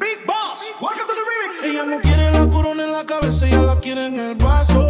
Big Boss, welcome to the remix. Ella no quiere la corona en la cabeza, ella la quiere en el vaso.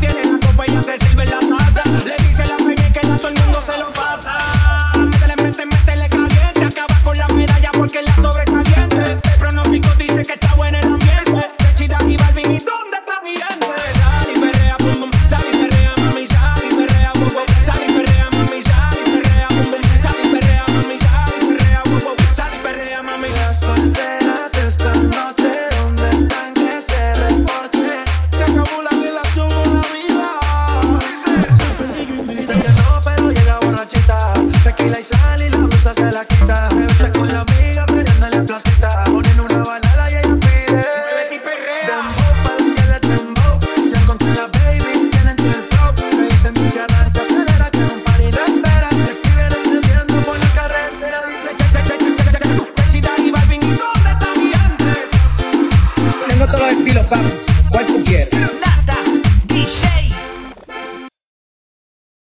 tequila y y la blusa se la quita. Se con la amiga, en la placita. Ponen una balada y ella pide. Ya la baby, dicen que la espera. por carretera. está Tengo todos los estilos, tú